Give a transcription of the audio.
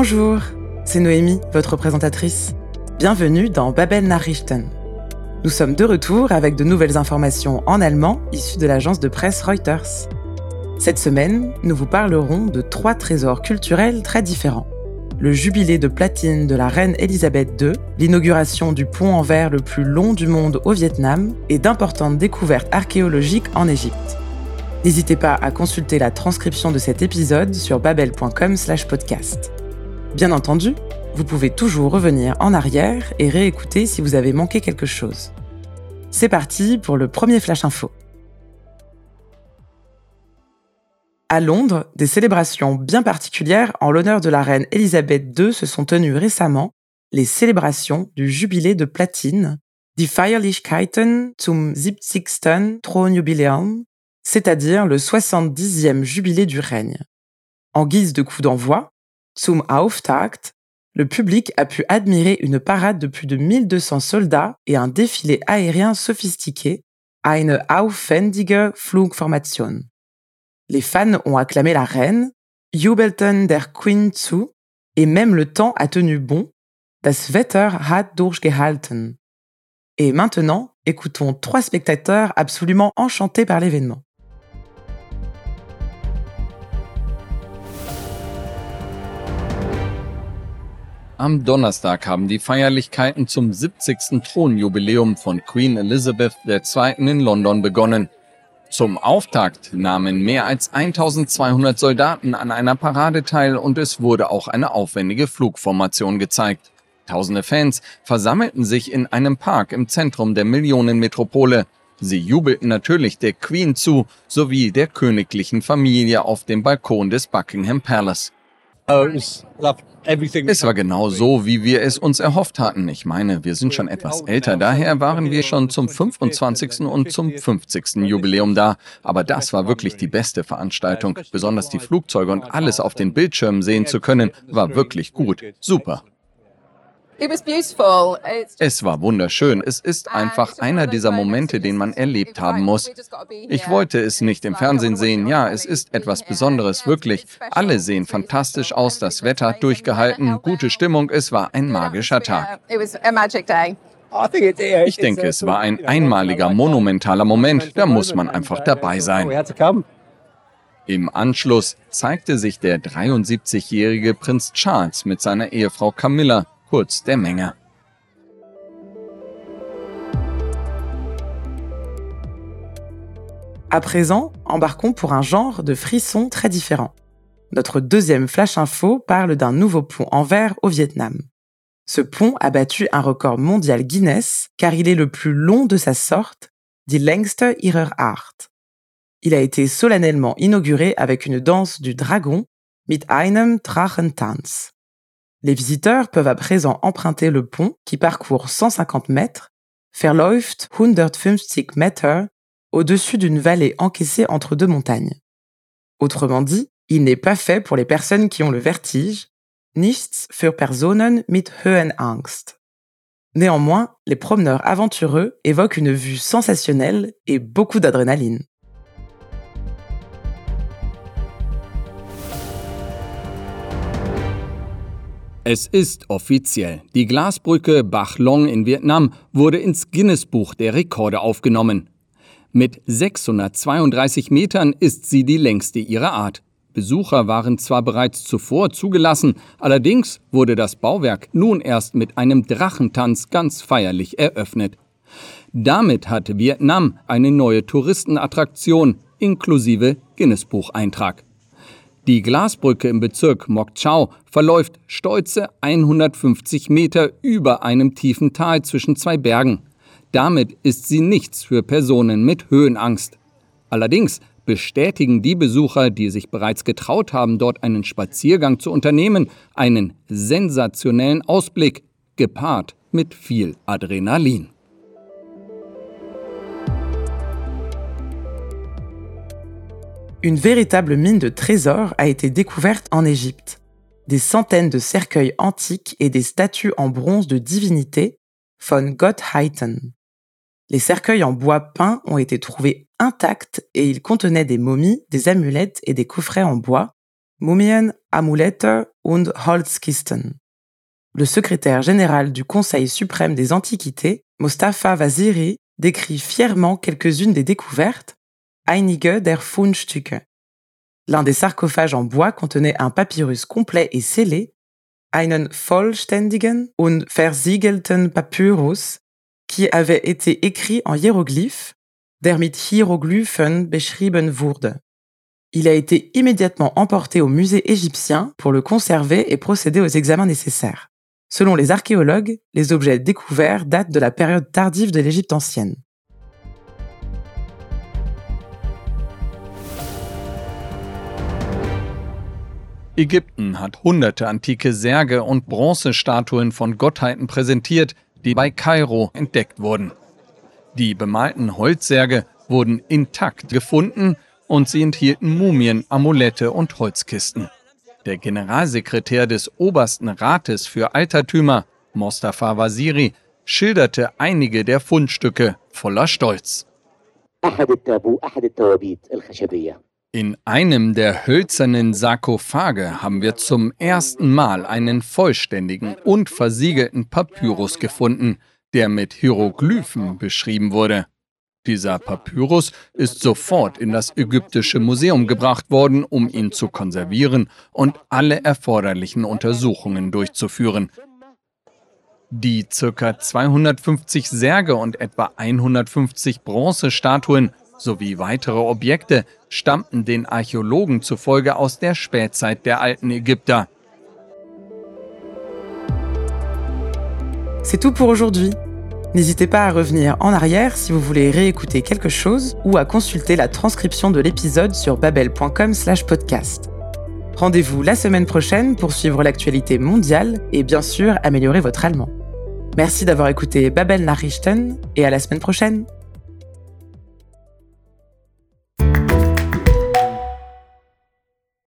Bonjour, c'est Noémie, votre présentatrice. Bienvenue dans Babel Nachrichten. Nous sommes de retour avec de nouvelles informations en allemand issues de l'agence de presse Reuters. Cette semaine, nous vous parlerons de trois trésors culturels très différents. Le jubilé de platine de la reine Elisabeth II, l'inauguration du pont en verre le plus long du monde au Vietnam et d'importantes découvertes archéologiques en Égypte. N'hésitez pas à consulter la transcription de cet épisode sur babel.com/podcast. Bien entendu, vous pouvez toujours revenir en arrière et réécouter si vous avez manqué quelque chose. C'est parti pour le premier Flash Info. À Londres, des célébrations bien particulières en l'honneur de la reine Elisabeth II se sont tenues récemment, les célébrations du jubilé de platine, die Feierlichkeiten zum 70. Thronjubiläum, c'est-à-dire le 70e jubilé du règne. En guise de coup d'envoi, zum Auftakt, le public a pu admirer une parade de plus de 1200 soldats et un défilé aérien sophistiqué, eine aufwendige Flugformation. Les fans ont acclamé la reine, jubelten der Queen zu, et même le temps a tenu bon, das Wetter hat durchgehalten. Et maintenant, écoutons trois spectateurs absolument enchantés par l'événement. Am Donnerstag haben die Feierlichkeiten zum 70. Thronjubiläum von Queen Elizabeth II. in London begonnen. Zum Auftakt nahmen mehr als 1200 Soldaten an einer Parade teil und es wurde auch eine aufwendige Flugformation gezeigt. Tausende Fans versammelten sich in einem Park im Zentrum der Millionenmetropole. Sie jubelten natürlich der Queen zu, sowie der königlichen Familie auf dem Balkon des Buckingham Palace. Oh, es war genau so, wie wir es uns erhofft hatten. Ich meine, wir sind schon etwas älter, daher waren wir schon zum 25. und zum 50. Jubiläum da. Aber das war wirklich die beste Veranstaltung. Besonders die Flugzeuge und alles auf den Bildschirmen sehen zu können, war wirklich gut. Super. Es war wunderschön. Es ist einfach einer dieser Momente, den man erlebt haben muss. Ich wollte es nicht im Fernsehen sehen. Ja, es ist etwas Besonderes, wirklich. Alle sehen fantastisch aus, das Wetter hat durchgehalten, gute Stimmung. Es war ein magischer Tag. Ich denke, es war ein einmaliger, monumentaler Moment. Da muss man einfach dabei sein. Im Anschluss zeigte sich der 73-jährige Prinz Charles mit seiner Ehefrau Camilla À présent, embarquons pour un genre de frisson très différent. Notre deuxième flash info parle d'un nouveau pont en verre au Vietnam. Ce pont a battu un record mondial Guinness car il est le plus long de sa sorte, die längste ihrer Art. Il a été solennellement inauguré avec une danse du dragon, mit einem Drachentanz. Les visiteurs peuvent à présent emprunter le pont qui parcourt 150 mètres, verläuft 150 Meter, au-dessus d'une vallée encaissée entre deux montagnes. Autrement dit, il n'est pas fait pour les personnes qui ont le vertige, nichts für Personen mit Höhenangst. Néanmoins, les promeneurs aventureux évoquent une vue sensationnelle et beaucoup d'adrénaline. Es ist offiziell. Die Glasbrücke Bach Long in Vietnam wurde ins Guinness-Buch der Rekorde aufgenommen. Mit 632 Metern ist sie die längste ihrer Art. Besucher waren zwar bereits zuvor zugelassen, allerdings wurde das Bauwerk nun erst mit einem Drachentanz ganz feierlich eröffnet. Damit hat Vietnam eine neue Touristenattraktion inklusive Guinness-Bucheintrag. Die Glasbrücke im Bezirk Mok Chau verläuft stolze 150 Meter über einem tiefen Tal zwischen zwei Bergen. Damit ist sie nichts für Personen mit Höhenangst. Allerdings bestätigen die Besucher, die sich bereits getraut haben, dort einen Spaziergang zu unternehmen, einen sensationellen Ausblick, gepaart mit viel Adrenalin. Une véritable mine de trésors a été découverte en Égypte. Des centaines de cercueils antiques et des statues en bronze de divinités, von Gottheiten. Les cercueils en bois peint ont été trouvés intacts et ils contenaient des momies, des amulettes et des coffrets en bois, Mumien, Amulette und Holzkisten. Le secrétaire général du Conseil suprême des Antiquités, Mostafa Vaziri, décrit fièrement quelques-unes des découvertes, Einige der Fundstücke. L'un des sarcophages en bois contenait un papyrus complet et scellé, einen vollständigen und versiegelten Papyrus, qui avait été écrit en hiéroglyphes, der mit Hieroglyphen beschrieben wurde. Il a été immédiatement emporté au musée égyptien pour le conserver et procéder aux examens nécessaires. Selon les archéologues, les objets découverts datent de la période tardive de l'Égypte ancienne. Ägypten hat hunderte antike Särge und Bronzestatuen von Gottheiten präsentiert, die bei Kairo entdeckt wurden. Die bemalten Holzsärge wurden intakt gefunden und sie enthielten Mumien, Amulette und Holzkisten. Der Generalsekretär des Obersten Rates für Altertümer, Mostafa Waziri, schilderte einige der Fundstücke voller Stolz. In einem der hölzernen Sarkophage haben wir zum ersten Mal einen vollständigen und versiegelten Papyrus gefunden, der mit Hieroglyphen beschrieben wurde. Dieser Papyrus ist sofort in das ägyptische Museum gebracht worden, um ihn zu konservieren und alle erforderlichen Untersuchungen durchzuführen. Die ca. 250 Särge und etwa 150 Bronzestatuen sowie weitere Objekte stammten den Archäologen zufolge aus der Spätzeit der alten Ägypter. C'est tout pour aujourd'hui. N'hésitez pas à revenir en arrière si vous voulez réécouter quelque chose ou à consulter la transcription de l'épisode sur babel.com/podcast. Rendez-vous la semaine prochaine pour suivre l'actualité mondiale et bien sûr améliorer votre allemand. Merci d'avoir écouté Babel Nachrichten et à la semaine prochaine.